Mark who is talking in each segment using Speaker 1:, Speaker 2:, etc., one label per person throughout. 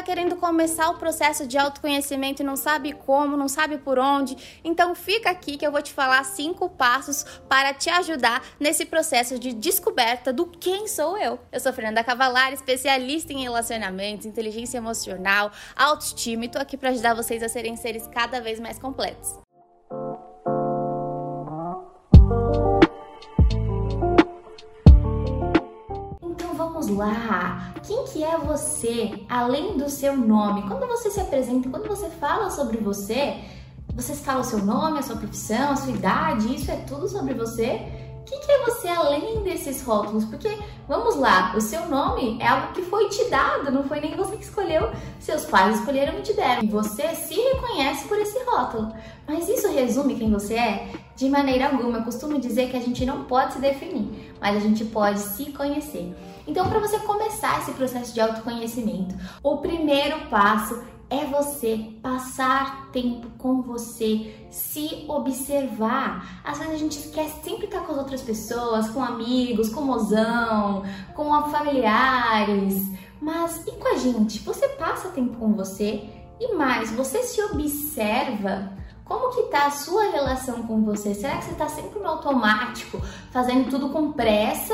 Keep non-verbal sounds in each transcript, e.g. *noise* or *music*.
Speaker 1: tá querendo começar o processo de autoconhecimento e não sabe como, não sabe por onde? Então fica aqui que eu vou te falar cinco passos para te ajudar nesse processo de descoberta do quem sou eu. Eu sou Fernanda Cavalar, especialista em relacionamentos, inteligência emocional, autoestima e tô aqui para ajudar vocês a serem seres cada vez mais completos. É você além do seu nome? Quando você se apresenta, quando você fala sobre você, você fala o seu nome, a sua profissão, a sua idade, isso é tudo sobre você? O que, que, é você além desses rótulos? Porque, vamos lá, o seu nome é algo que foi te dado, não foi nem você que escolheu, seus pais escolheram e te deram. E você se reconhece por esse rótulo. Mas isso resume quem você é? De maneira alguma. Eu costumo dizer que a gente não pode se definir, mas a gente pode se conhecer. Então, para você começar esse processo de autoconhecimento, o primeiro passo é você passar tempo com você, se observar. Às vezes a gente esquece sempre estar com as outras pessoas, com amigos, com mozão, com familiares. Mas e com a gente? Você passa tempo com você e mais, você se observa como que tá a sua relação com você? Será que você está sempre no automático, fazendo tudo com pressa?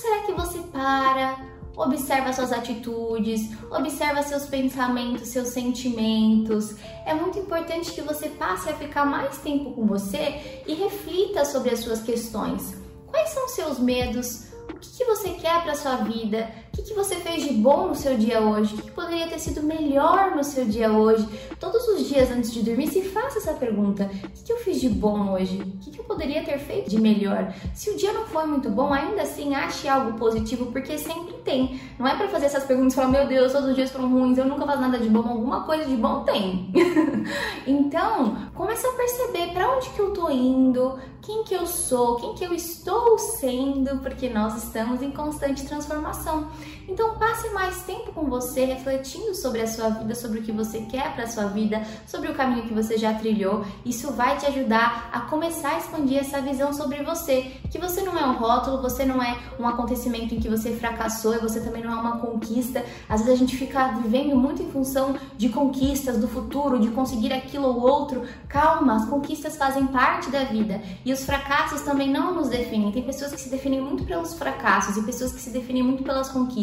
Speaker 1: Será que você para, observa suas atitudes, observa seus pensamentos, seus sentimentos? É muito importante que você passe a ficar mais tempo com você e reflita sobre as suas questões. Quais são seus medos? O que, que você quer para sua vida? O que, você fez de bom no seu dia hoje? O que, poderia ter sido melhor no seu dia hoje? Todos os dias antes de dormir, se faça essa pergunta: o que, eu fiz de bom hoje? O que, que eu poderia ter feito de melhor? Se o dia não foi muito bom, ainda assim ache algo positivo, porque sempre tem. Não é para fazer essas perguntas e falar: meu Deus, todos os dias foram ruins, eu nunca faço nada de bom. Alguma coisa de bom tem. *laughs* então, comece a perceber para onde que eu tô indo, quem que eu sou, quem que eu estou sendo, porque nós estamos em constante transformação. Então passe mais tempo com você, refletindo sobre a sua vida, sobre o que você quer para a sua vida, sobre o caminho que você já trilhou. Isso vai te ajudar a começar a expandir essa visão sobre você, que você não é um rótulo, você não é um acontecimento em que você fracassou e você também não é uma conquista. Às vezes a gente fica vivendo muito em função de conquistas do futuro, de conseguir aquilo ou outro. Calma, as conquistas fazem parte da vida e os fracassos também não nos definem. Tem pessoas que se definem muito pelos fracassos e pessoas que se definem muito pelas conquistas.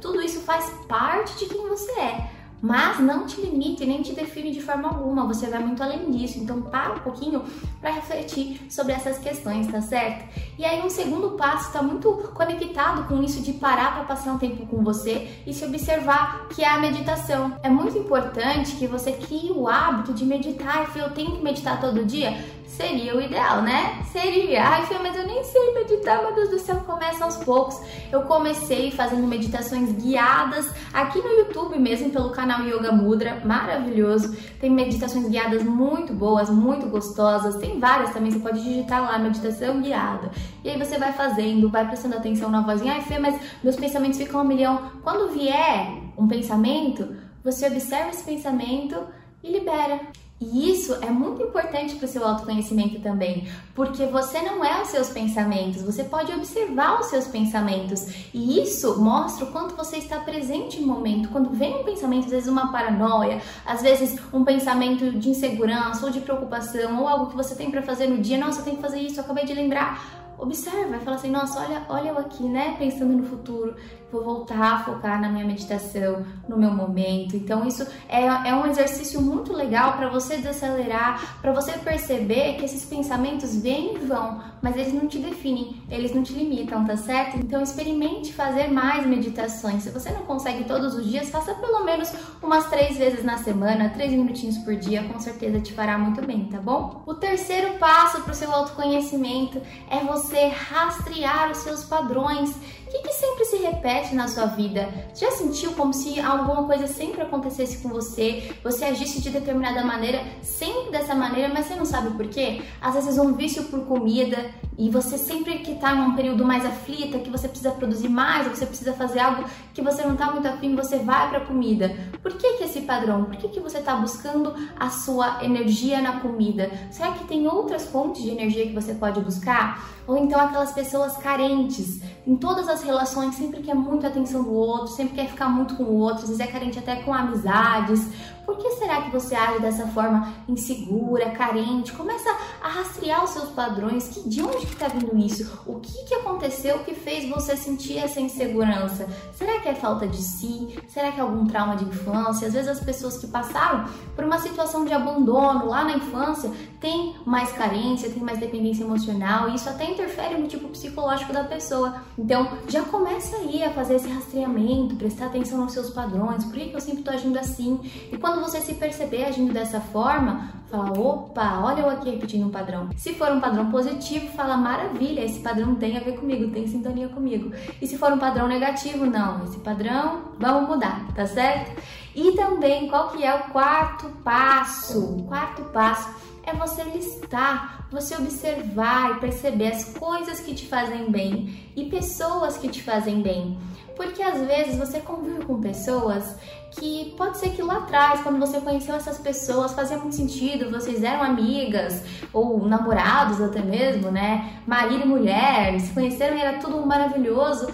Speaker 1: Tudo isso faz parte de quem você é. Mas não te limite nem te define de forma alguma, você vai muito além disso. Então, para um pouquinho para refletir sobre essas questões, tá certo? E aí, um segundo passo está muito conectado com isso de parar para passar um tempo com você e se observar, que é a meditação. É muito importante que você crie o hábito de meditar. Eu tenho que meditar todo dia seria o ideal, né? Seria. Ai, Fê, mas eu nem sei meditar, meu Deus do céu, começa aos poucos. Eu comecei fazendo meditações guiadas aqui no YouTube mesmo, pelo canal Yoga Mudra, maravilhoso. Tem meditações guiadas muito boas, muito gostosas. Tem várias também, você pode digitar lá, meditação guiada. E aí você vai fazendo, vai prestando atenção na vozinha. Ai, Fê, mas meus pensamentos ficam um milhão. Quando vier um pensamento, você observa esse pensamento e libera. E isso é muito importante para o seu autoconhecimento também, porque você não é os seus pensamentos, você pode observar os seus pensamentos. E isso mostra o quanto você está presente no momento. Quando vem um pensamento, às vezes uma paranoia, às vezes um pensamento de insegurança ou de preocupação, ou algo que você tem para fazer no dia, nossa, eu tenho que fazer isso, eu acabei de lembrar observa e fala assim: nossa, olha, olha eu aqui, né? Pensando no futuro, vou voltar a focar na minha meditação, no meu momento. Então, isso é, é um exercício muito legal para você desacelerar, para você perceber que esses pensamentos vêm e vão, mas eles não te definem, eles não te limitam, tá certo? Então, experimente fazer mais meditações. Se você não consegue todos os dias, faça pelo menos umas três vezes na semana, três minutinhos por dia, com certeza te fará muito bem, tá bom? O terceiro passo para o seu autoconhecimento é você você rastrear os seus padrões. O que, que, sempre se repete na sua vida? Já sentiu como se alguma coisa sempre acontecesse com você? Você agisse de determinada maneira, sempre dessa maneira, mas você não sabe por quê? Às vezes um vício por comida e você sempre que está em um período mais aflita, que você precisa produzir mais, você precisa fazer algo que você não está muito afim, você vai para a comida. Por que, que esse padrão? Por que, que você está buscando a sua energia na comida? Será que tem outras fontes de energia que você pode buscar? Ou então aquelas pessoas carentes, em todas as relações, sempre quer muito atenção do outro, sempre quer ficar muito com o outro, às vezes é carente até com amizades. Por que será que você age dessa forma insegura, carente? Começa a rastrear os seus padrões. Que, de onde que está vindo isso? O que, que aconteceu que fez você sentir essa insegurança? Será que é falta de si? Será que é algum trauma de infância? Às vezes as pessoas que passaram por uma situação de abandono lá na infância têm mais carência, têm mais dependência emocional e isso até interfere no tipo psicológico da pessoa. Então já começa aí a fazer esse rastreamento, prestar atenção nos seus padrões. Por que, eu sempre estou agindo assim? E quando quando você se perceber agindo dessa forma, fala: opa, olha eu aqui repetindo um padrão. Se for um padrão positivo, fala: maravilha, esse padrão tem a ver comigo, tem sintonia comigo. E se for um padrão negativo, não, esse padrão vamos mudar, tá certo? E também, qual que é o quarto passo? O quarto passo é você listar, você observar e perceber as coisas que te fazem bem e pessoas que te fazem bem. Porque às vezes você convive com pessoas que pode ser que lá atrás, quando você conheceu essas pessoas, fazia muito sentido, vocês eram amigas ou namorados até mesmo, né? Marido e mulher, se conheceram e era tudo maravilhoso.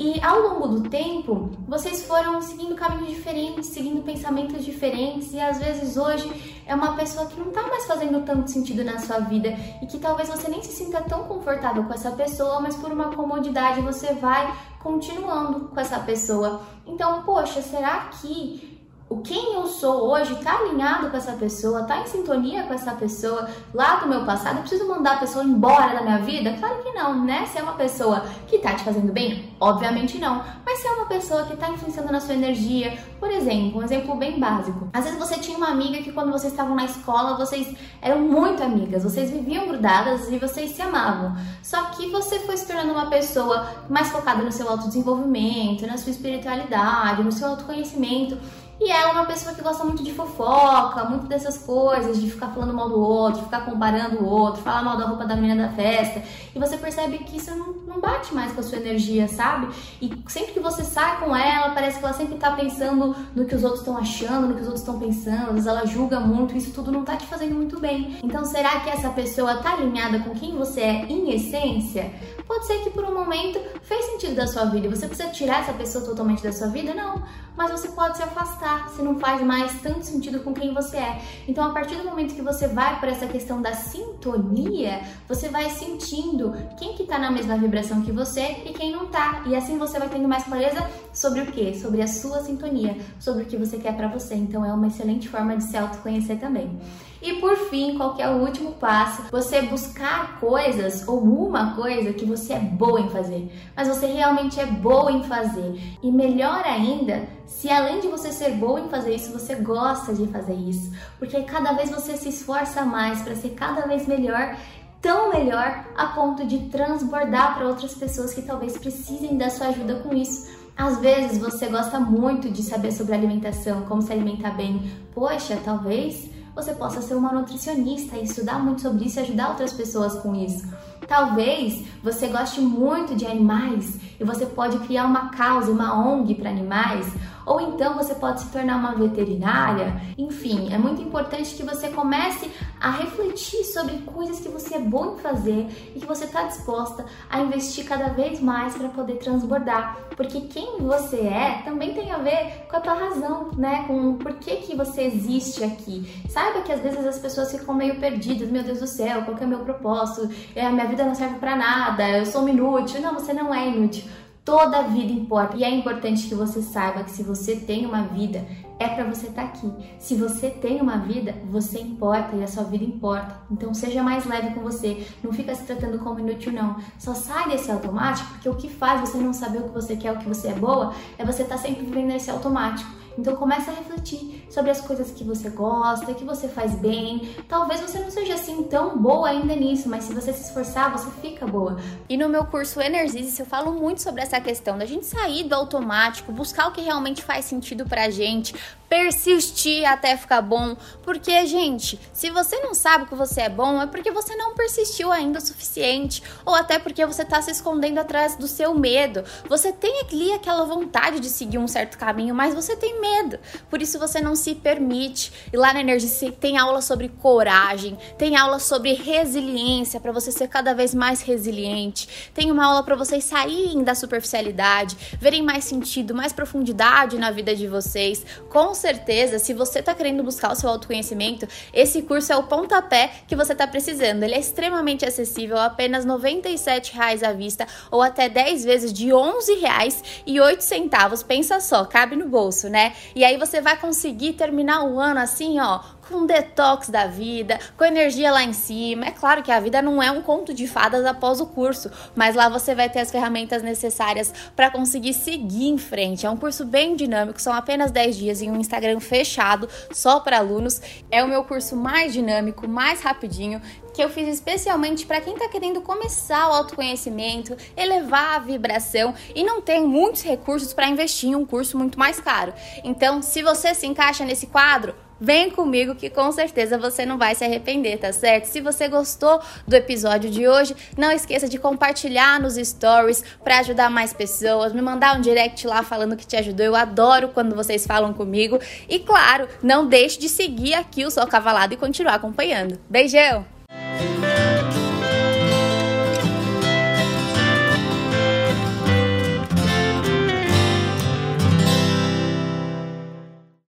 Speaker 1: E ao longo do tempo, vocês foram seguindo caminhos diferentes, seguindo pensamentos diferentes, e às vezes hoje é uma pessoa que não tá mais fazendo tanto sentido na sua vida e que talvez você nem se sinta tão confortável com essa pessoa, mas por uma comodidade você vai continuando com essa pessoa. Então, poxa, será que o quem eu sou hoje está alinhado com essa pessoa, está em sintonia com essa pessoa lá do meu passado, eu preciso mandar a pessoa embora da minha vida? Claro que não, né? Se é uma pessoa que está te fazendo bem, obviamente não. Mas se é uma pessoa que está influenciando na sua energia, por exemplo, um exemplo bem básico. Às vezes você tinha uma amiga que quando vocês estavam na escola, vocês eram muito amigas, vocês viviam grudadas e vocês se amavam. Só que você foi se tornando uma pessoa mais focada no seu autodesenvolvimento, na sua espiritualidade, no seu autoconhecimento. E ela é uma pessoa que gosta muito de fofoca, muito dessas coisas, de ficar falando mal do outro, ficar comparando o outro, falar mal da roupa da menina da festa. E você percebe que isso não, não bate mais com a sua energia, sabe? E sempre que você sai com ela, parece que ela sempre tá pensando no que os outros estão achando, no que os outros estão pensando, às vezes ela julga muito, isso tudo não tá te fazendo muito bem. Então será que essa pessoa tá alinhada com quem você é em essência? Pode ser que por um momento fez sentido da sua vida. Você precisa tirar essa pessoa totalmente da sua vida? Não. Mas você pode se afastar se não faz mais tanto sentido com quem você é. Então, a partir do momento que você vai para essa questão da sintonia, você vai sentindo quem que tá na mesma vibração que você e quem não tá. E assim você vai tendo mais clareza sobre o que? Sobre a sua sintonia, sobre o que você quer para você. Então, é uma excelente forma de se autoconhecer também. E por fim, qual é o último passo? Você buscar coisas ou uma coisa que você é boa em fazer, mas você realmente é boa em fazer. E melhor ainda, se além de você ser boa em fazer isso, você gosta de fazer isso, porque cada vez você se esforça mais para ser cada vez melhor tão melhor a ponto de transbordar para outras pessoas que talvez precisem da sua ajuda com isso. Às vezes você gosta muito de saber sobre alimentação, como se alimentar bem. Poxa, talvez você possa ser uma nutricionista e estudar muito sobre isso e ajudar outras pessoas com isso. Talvez você goste muito de animais e você pode criar uma causa, uma ONG para animais, ou então você pode se tornar uma veterinária. Enfim, é muito importante que você comece a refletir sobre coisas que você é bom em fazer e que você está disposta a investir cada vez mais para poder transbordar, porque quem você é também tem a ver com a tua razão, né? Com por que, que você existe aqui. Saiba que às vezes as pessoas ficam meio perdidas, meu Deus do céu, qual é o meu propósito? É, a minha vida não serve para nada, eu sou inútil. Não, você não é inútil. Toda vida importa e é importante que você saiba que se você tem uma vida, é para você estar tá aqui. Se você tem uma vida, você importa e a sua vida importa. Então seja mais leve com você, não fica se tratando como inútil não. Só sai desse automático, porque o que faz você não saber o que você quer, o que você é boa, é você estar tá sempre vivendo nesse automático. Então comece a refletir sobre as coisas que você gosta, que você faz bem. Talvez você não seja assim tão boa ainda nisso, mas se você se esforçar, você fica boa.
Speaker 2: E no meu curso Energize, eu falo muito sobre essa questão da gente sair do automático, buscar o que realmente faz sentido pra gente, persistir até ficar bom. Porque, gente, se você não sabe que você é bom, é porque você não persistiu ainda o suficiente. Ou até porque você tá se escondendo atrás do seu medo. Você tem ali aquela vontade de seguir um certo caminho, mas você tem medo. Por isso você não se permite. E lá na Energia tem aula sobre coragem, tem aula sobre resiliência para você ser cada vez mais resiliente. Tem uma aula para vocês saírem da superficialidade, verem mais sentido, mais profundidade na vida de vocês. Com certeza, se você está querendo buscar o seu autoconhecimento, esse curso é o pontapé que você está precisando. Ele é extremamente acessível, apenas R$ 97,00 à vista ou até 10 vezes de R$ 11,08. Pensa só, cabe no bolso, né? E aí você vai conseguir terminar o ano assim, ó, com detox da vida, com energia lá em cima. É claro que a vida não é um conto de fadas após o curso, mas lá você vai ter as ferramentas necessárias para conseguir seguir em frente. É um curso bem dinâmico, são apenas 10 dias em um Instagram fechado só para alunos. É o meu curso mais dinâmico, mais rapidinho, que eu fiz especialmente para quem está querendo começar o autoconhecimento, elevar a vibração e não tem muitos recursos para investir em um curso muito mais caro. Então, se você se encaixa nesse quadro, Vem comigo que com certeza você não vai se arrepender, tá certo? Se você gostou do episódio de hoje, não esqueça de compartilhar nos stories para ajudar mais pessoas, me mandar um direct lá falando que te ajudou. Eu adoro quando vocês falam comigo. E claro, não deixe de seguir aqui o Sol Cavalado e continuar acompanhando. Beijão!